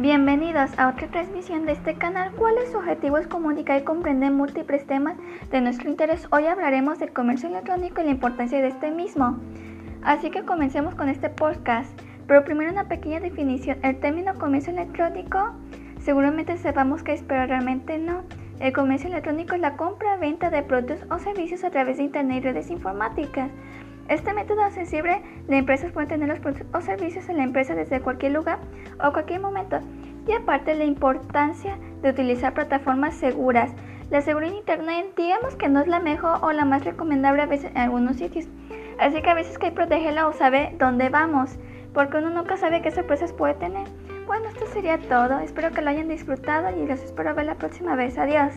Bienvenidos a otra transmisión de este canal. ¿Cuál es su objetivo? Es comunicar y comprender múltiples temas de nuestro interés. Hoy hablaremos del comercio electrónico y la importancia de este mismo. Así que comencemos con este podcast. Pero primero una pequeña definición. El término comercio electrónico seguramente sepamos qué es, pero realmente no. El comercio electrónico es la compra-venta de productos o servicios a través de Internet y redes informáticas. Este método accesible, las empresas pueden tener los productos o servicios en la empresa desde cualquier lugar o cualquier momento. Y aparte la importancia de utilizar plataformas seguras. La seguridad en Internet digamos que no es la mejor o la más recomendable a veces en algunos sitios. Así que a veces hay que protegerla o saber dónde vamos, porque uno nunca sabe qué sorpresas puede tener. Bueno, esto sería todo. Espero que lo hayan disfrutado y los espero ver la próxima vez. Adiós.